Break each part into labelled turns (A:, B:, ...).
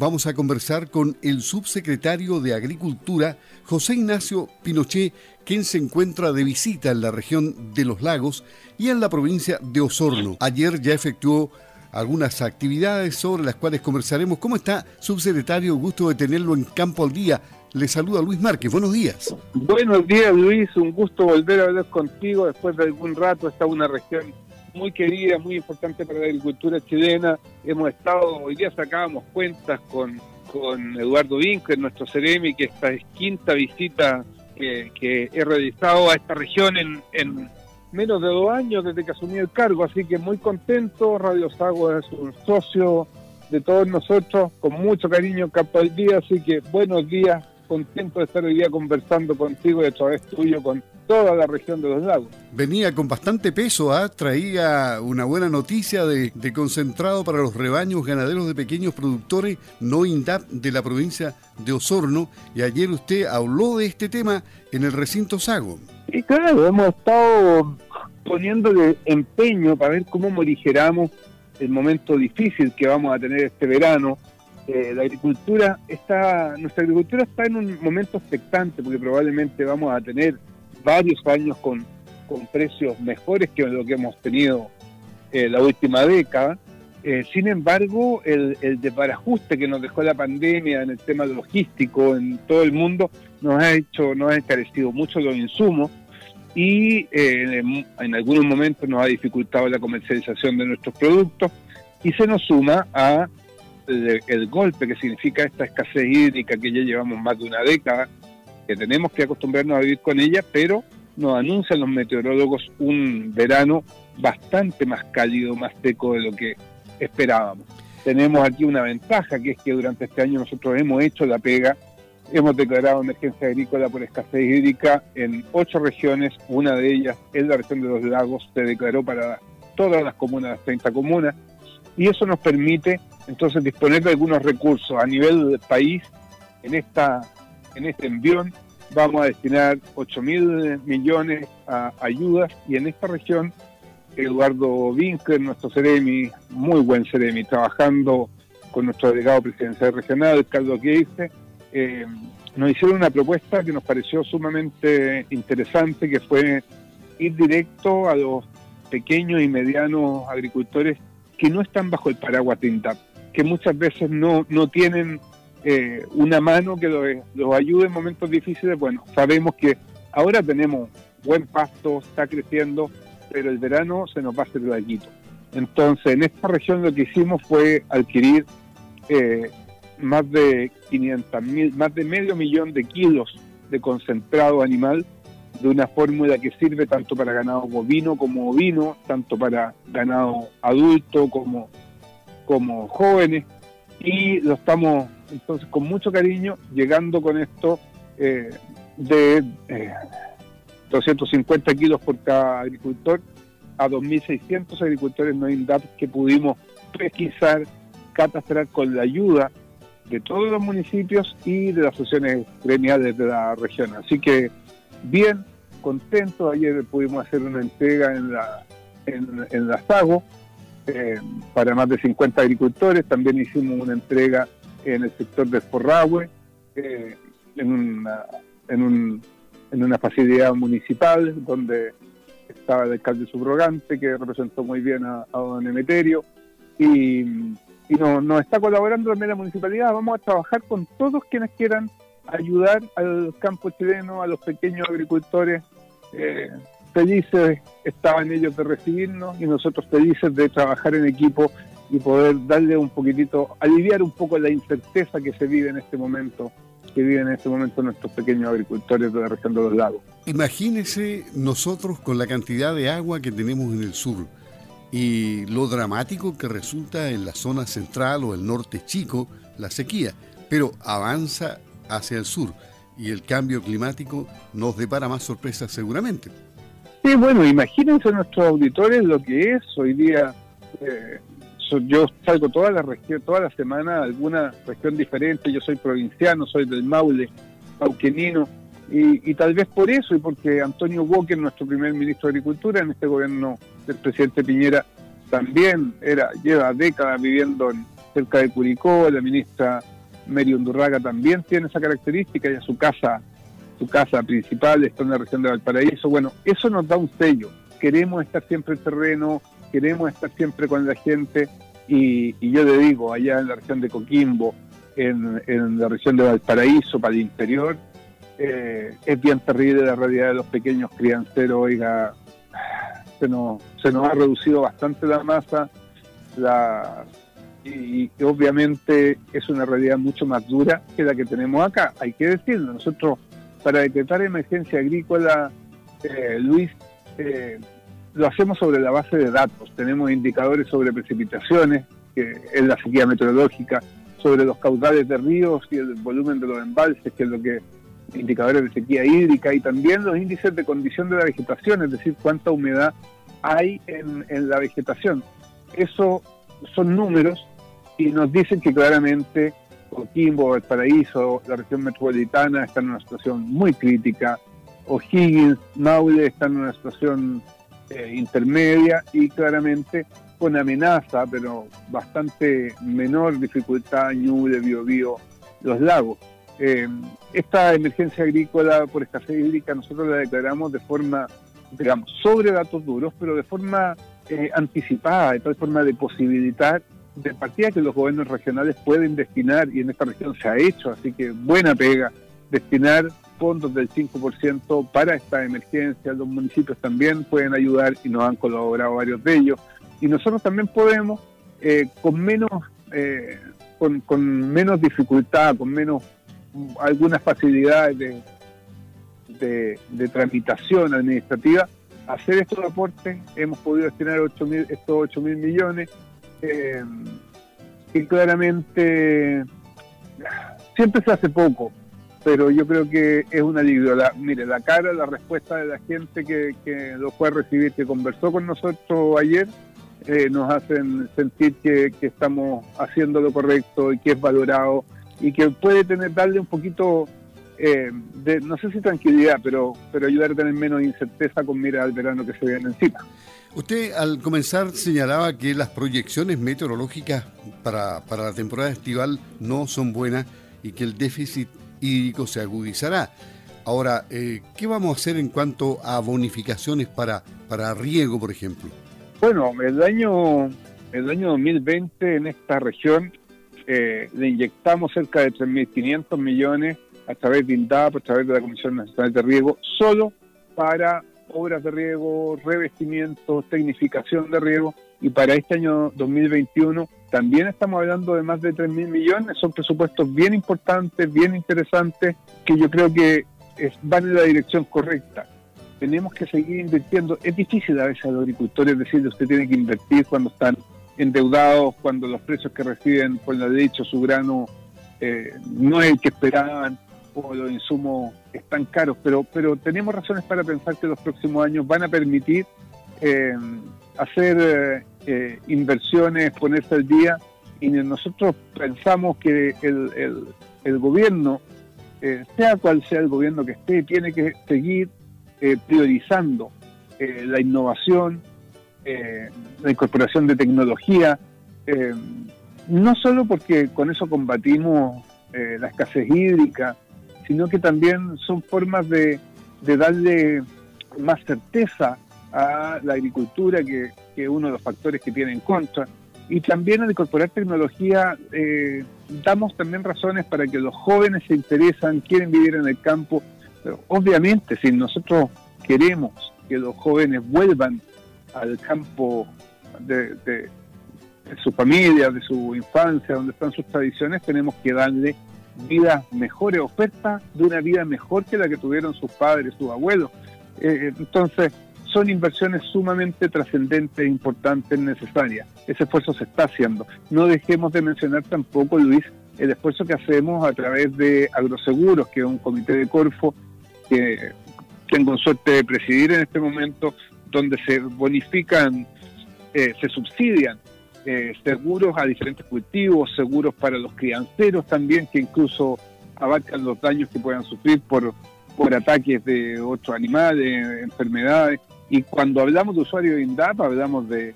A: vamos a conversar con el subsecretario de Agricultura, José Ignacio Pinochet, quien se encuentra de visita en la región de los lagos y en la provincia de Osorno. Ayer ya efectuó algunas actividades sobre las cuales conversaremos. ¿Cómo está, subsecretario? Gusto de tenerlo en campo al día. Le saluda Luis Márquez. Buenos días.
B: Buenos días, Luis. Un gusto volver a hablar contigo después de algún rato. Está una región muy querida, muy importante para la agricultura chilena. Hemos estado, hoy día sacábamos cuentas con, con Eduardo Vincker, nuestro Ceremi, que esta es quinta visita que, he realizado a esta región en, en menos de dos años desde que asumí el cargo, así que muy contento. Radio Sago es un socio de todos nosotros, con mucho cariño Campo del Día, así que buenos días, contento de estar hoy día conversando contigo y a través tuyo con toda la región de los lagos.
A: Venía con bastante peso, ¿ah? traía una buena noticia de, de, concentrado para los rebaños ganaderos de pequeños productores no INDAP de la provincia de Osorno y ayer usted habló de este tema en el recinto Sago.
B: Y claro, hemos estado poniéndole empeño para ver cómo morigeramos el momento difícil que vamos a tener este verano. Eh, la agricultura está, nuestra agricultura está en un momento expectante porque probablemente vamos a tener varios años con, con precios mejores que lo que hemos tenido eh, la última década. Eh, sin embargo, el, el desbarajuste que nos dejó la pandemia en el tema logístico en todo el mundo nos ha hecho, nos ha encarecido mucho los insumos y eh, en algunos momentos nos ha dificultado la comercialización de nuestros productos y se nos suma a el, el, golpe que significa esta escasez hídrica que ya llevamos más de una década, que tenemos que acostumbrarnos a vivir con ella, pero nos anuncian los meteorólogos un verano bastante más cálido, más seco de lo que esperábamos. Tenemos aquí una ventaja, que es que durante este año nosotros hemos hecho la pega Hemos declarado emergencia agrícola por escasez hídrica en ocho regiones, una de ellas en la región de los lagos, se declaró para todas las comunas, las 30 comunas, y eso nos permite entonces disponer de algunos recursos a nivel del país. En, esta, en este envión vamos a destinar 8 mil millones a ayudas y en esta región Eduardo Vincker, nuestro Ceremi, muy buen Ceremi, trabajando con nuestro delegado presidencial regional, Carlos Geise, eh, nos hicieron una propuesta que nos pareció sumamente interesante, que fue ir directo a los pequeños y medianos agricultores que no están bajo el paraguas TINTAP, que muchas veces no, no tienen eh, una mano que los, los ayude en momentos difíciles. Bueno, sabemos que ahora tenemos buen pasto, está creciendo, pero el verano se nos va a hacer larguito. Entonces, en esta región lo que hicimos fue adquirir eh, más de 500 mil, más de medio millón de kilos de concentrado animal de una fórmula que sirve tanto para ganado bovino como ovino, tanto para ganado adulto como, como jóvenes, y lo estamos entonces con mucho cariño llegando con esto eh, de eh, 250 kilos por cada agricultor a 2.600 agricultores no INDAP que pudimos pesquisar, catastrar con la ayuda de todos los municipios y de las asociaciones gremiales de la región. Así que bien, contento. Ayer pudimos hacer una entrega en la, en, la SAGO eh, para más de 50 agricultores. También hicimos una entrega en el sector de Forrahue, eh, en, una, en, un, en una facilidad municipal donde estaba el alcalde subrogante que representó muy bien a, a don Emeterio. Y y nos, está colaborando también la municipalidad. Vamos a trabajar con todos quienes quieran ayudar al campo chileno, a los pequeños agricultores. Eh, felices estaban ellos de recibirnos y nosotros felices de trabajar en equipo y poder darle un poquitito, aliviar un poco la incerteza que se vive en este momento, que viven en este momento nuestros pequeños agricultores de la región de los lagos.
A: Imagínese nosotros con la cantidad de agua que tenemos en el sur y lo dramático que resulta en la zona central o el norte chico la sequía, pero avanza hacia el sur y el cambio climático nos depara más sorpresas seguramente.
B: Bueno, imagínense nuestros auditores lo que es hoy día. Eh, yo salgo toda la región, toda la semana a alguna región diferente. Yo soy provinciano, soy del Maule, pauquenino, y, tal vez por eso, y porque Antonio Walker, nuestro primer ministro de Agricultura en este gobierno del presidente Piñera, también era lleva décadas viviendo cerca de Curicó, la ministra Mary Undurraga también tiene esa característica, ya su casa, su casa principal está en la región de Valparaíso. Bueno, eso nos da un sello. Queremos estar siempre en terreno, queremos estar siempre con la gente y, yo le digo, allá en la región de Coquimbo, en, la región de Valparaíso, para el interior, eh, es bien terrible la realidad de los pequeños crianceros, oiga, se nos, se nos ha reducido bastante la masa, la, y, obviamente es una realidad mucho más dura que la que tenemos acá, hay que decirlo. Nosotros, para decretar emergencia agrícola, eh, Luis, eh, lo hacemos sobre la base de datos. Tenemos indicadores sobre precipitaciones, que es la sequía meteorológica, sobre los caudales de ríos y el volumen de los embalses, que es lo que indicadores de sequía hídrica, y también los índices de condición de la vegetación, es decir, cuánta humedad hay en, en la vegetación. Eso son números y nos dicen que claramente Coquimbo, el Paraíso, la región metropolitana están en una situación muy crítica, O'Higgins, Maule están en una situación eh, intermedia y claramente con amenaza, pero bastante menor dificultad, Ñuble, Biobío, los lagos. Eh, esta emergencia agrícola por escasez hídrica nosotros la declaramos de forma, digamos, sobre datos duros, pero de forma eh, anticipada, de tal forma de posibilitar de partida que los gobiernos regionales pueden destinar, y en esta región se ha hecho, así que buena pega, destinar fondos del 5% para esta emergencia. Los municipios también pueden ayudar y nos han colaborado varios de ellos. Y nosotros también podemos, eh, con menos eh, con, con, menos dificultad, con menos algunas facilidades de, de, tramitación administrativa, hacer estos aportes. Hemos podido destinar 8 estos 8 mil millones eh, que claramente siempre se hace poco, pero yo creo que es un alivio. La, mire, la cara, la respuesta de la gente que, lo fue a recibir, que conversó con nosotros ayer, eh, nos hacen sentir que, estamos haciendo lo correcto y que es valorado y que puede tener darle un poquito eh, de, no sé si tranquilidad, pero, pero ayudar a tener menos incerteza con mira al verano que se viene encima.
A: Usted al comenzar señalaba que las proyecciones meteorológicas para, para la temporada estival no son buenas y que el déficit hídrico se agudizará. Ahora, eh, ¿qué vamos a hacer en cuanto a bonificaciones para, para riego, por ejemplo?
B: Bueno, el año, el año 2020 en esta región eh, le inyectamos cerca de 3.500 millones a través de INDAP, a través de la Comisión Nacional de Riego, solo para obras de riego, revestimiento, tecnificación de riego, y para este año 2021 también estamos hablando de más de 3 mil millones, son presupuestos bien importantes, bien interesantes, que yo creo que van en la dirección correcta. Tenemos que seguir invirtiendo. Es difícil a veces a los agricultores decirle usted tiene que invertir cuando están endeudados, cuando los precios que reciben por la derecho su grano eh, no es el que esperaban o los insumos están caros, pero, pero tenemos razones para pensar que los próximos años van a permitir eh, hacer eh, inversiones, ponerse al día, y nosotros pensamos que el, el, gobierno, eh, sea cual sea el gobierno que esté, tiene que seguir priorizando la innovación, la incorporación de tecnología, no solo porque con eso combatimos la escasez hídrica, sino que también son formas de, darle más certeza a la agricultura, que, es uno de los factores que tiene en contra. Y también al incorporar tecnología, eh, damos también razones para que los jóvenes se interesan, quieren vivir en el campo. Pero obviamente, si nosotros queremos que los jóvenes vuelvan al campo de, de su familia, de su infancia, donde están sus tradiciones, tenemos que darle vidas mejores, ofertas de una vida mejor que la que tuvieron sus padres, sus abuelos. Eh, eh, entonces, son inversiones sumamente trascendentes, e importantes, necesarias. Ese esfuerzo se está haciendo. No dejemos de mencionar tampoco, Luis, el esfuerzo que hacemos a través de Agroseguros, que es un comité de Corfo que tengo suerte de presidir en este momento, donde se bonifican, eh, se subsidian eh, seguros a diferentes cultivos, seguros para los crianceros también, que incluso abarcan los daños que puedan sufrir por, por ataques de otros animales, enfermedades. Y cuando hablamos de usuarios de INDAP, hablamos de,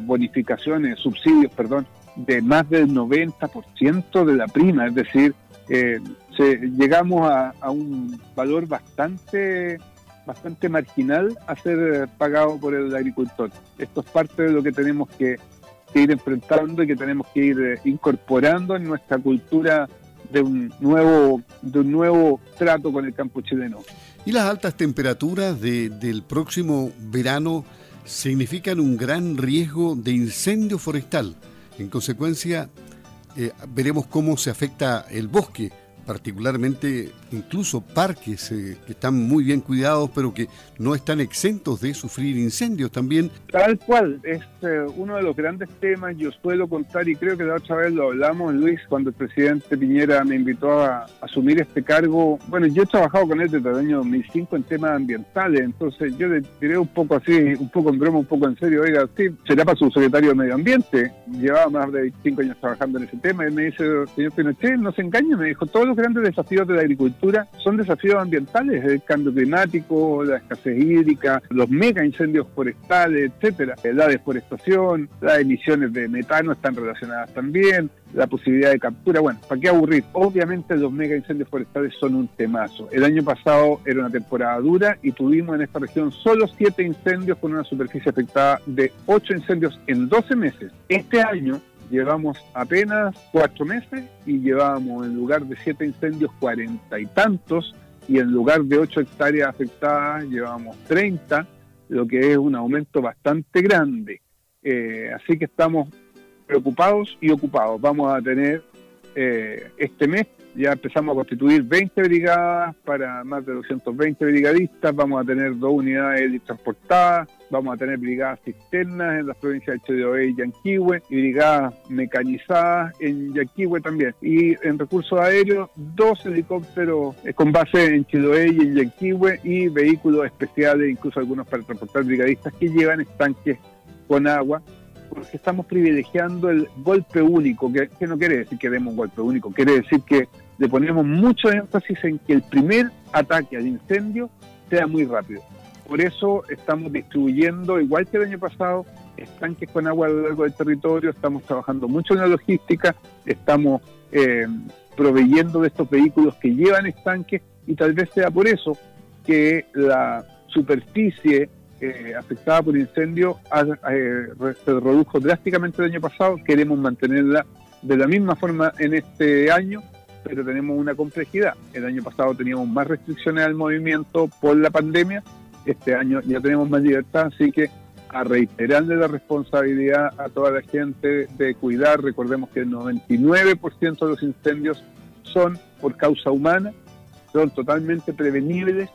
B: bonificaciones, subsidios, perdón, de más del 90% de la prima, es decir, eh, llegamos a, un valor bastante bastante marginal a ser pagado por el agricultor. Esto es parte de lo que tenemos que, ir enfrentando y que tenemos que ir eh, incorporando en nuestra cultura de un nuevo de un nuevo trato con el campo chileno.
A: Y las altas temperaturas del próximo verano significan un gran riesgo de incendio forestal. En consecuencia, eh, veremos cómo se afecta el bosque particularmente incluso parques eh, que están muy bien cuidados, pero que no están exentos de sufrir incendios también.
B: Tal cual, es eh, uno de los grandes temas, yo suelo contar, y creo que la otra vez lo hablamos, Luis, cuando el presidente Piñera me invitó a, asumir este cargo. Bueno, yo he trabajado con él desde el año 2005 en temas ambientales, entonces yo le diré un poco así, un poco en broma, un poco en serio, oiga, sí, será para su secretario de Medio Ambiente, llevaba más de 25 años trabajando en ese tema, y me dice, señor Pinochet, no se engañe, me dijo, todos los grandes desafíos de la agricultura son desafíos ambientales, el cambio climático, la escasez hídrica, los mega incendios forestales, etcétera. La deforestación, las emisiones de metano están relacionadas también, la posibilidad de captura. Bueno, ¿para qué aburrir? Obviamente los mega incendios forestales son un temazo. El año pasado era una temporada dura y tuvimos en esta región solo siete incendios con una superficie afectada de ocho incendios en 12 meses. Este año llevamos apenas cuatro meses y llevábamos en lugar de siete incendios cuarenta y tantos y en lugar de ocho hectáreas afectadas llevamos treinta, lo que es un aumento bastante grande. Eh, así que estamos preocupados y ocupados. Vamos a tener eh, este mes ya empezamos a constituir 20 brigadas para más de 220 brigadistas, vamos a tener dos unidades transportadas, vamos a tener brigadas cisternas en las provincias de Chiloé y Yanquihue, y brigadas mecanizadas en Yanquihue también. Y en recursos aéreos, dos helicópteros eh, con base en Chiloé y en Yanquihue y vehículos especiales, incluso algunos para transportar brigadistas que llevan estanques con agua porque estamos privilegiando el golpe único, que, no quiere decir que demos un golpe único, quiere decir que le ponemos mucho énfasis en que el primer ataque al incendio sea muy rápido. Por eso estamos distribuyendo, igual que el año pasado, estanques con agua a lo largo del territorio, estamos trabajando mucho en la logística, estamos eh, proveyendo de estos vehículos que llevan estanques y tal vez sea por eso que la superficie eh, afectada por incendio eh, se redujo drásticamente el año pasado, queremos mantenerla de la misma forma en este año, pero tenemos una complejidad. El año pasado teníamos más restricciones al movimiento por la pandemia, este año ya tenemos más libertad, así que a reiterarle la responsabilidad a toda la gente de cuidar, recordemos que el 99% de los incendios son por causa humana, son totalmente prevenibles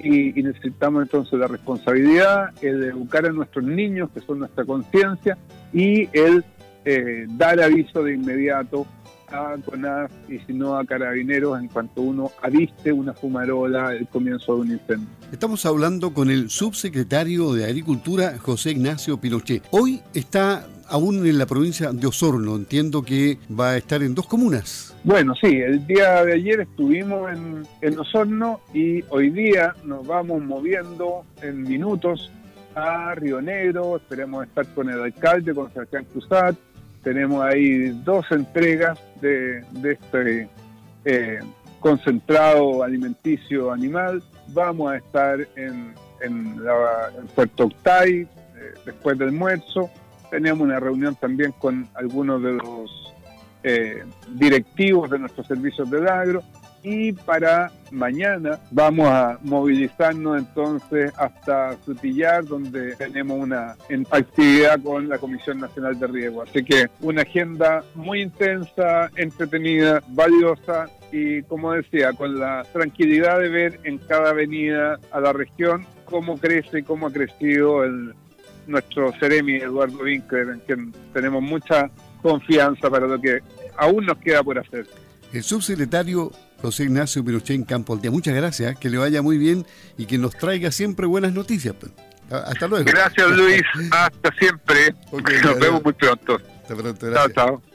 B: y, necesitamos entonces la responsabilidad, el educar a nuestros niños, que son nuestra conciencia, y el eh, dar aviso de inmediato a CONAF y si no a carabineros en cuanto uno aviste una fumarola, el comienzo de un incendio.
A: Estamos hablando con el subsecretario de Agricultura, José Ignacio Pinochet. Hoy está aún en la provincia de Osorno. Entiendo que va a estar en dos comunas.
B: Bueno, sí, el día de ayer estuvimos en, Osorno y hoy día nos vamos moviendo en minutos a Río Negro. Esperemos estar con el alcalde, con Sebastián Cruzat. Tenemos ahí dos entregas de, este eh, concentrado alimenticio animal. Vamos a estar en, en, Puerto Octay eh, después del almuerzo Teníamos una reunión también con algunos de los eh, directivos de nuestros servicios de agro y para mañana vamos a movilizarnos entonces hasta Frutillar, donde tenemos una actividad con la Comisión Nacional de Riego. Así que una agenda muy intensa, entretenida, valiosa y, como decía, con la tranquilidad de ver en cada avenida a la región cómo crece, cómo ha crecido el, nuestro Ceremi Eduardo Winkler, en quien tenemos mucha confianza para lo que aún nos queda por hacer.
A: El subsecretario José Ignacio Pinochet en Campo Día, muchas gracias, que le vaya muy bien y que nos traiga siempre buenas noticias. Pues. Hasta luego.
B: Gracias Luis, hasta siempre. nos vemos muy pronto.
A: Hasta pronto, gracias. Chao, chao.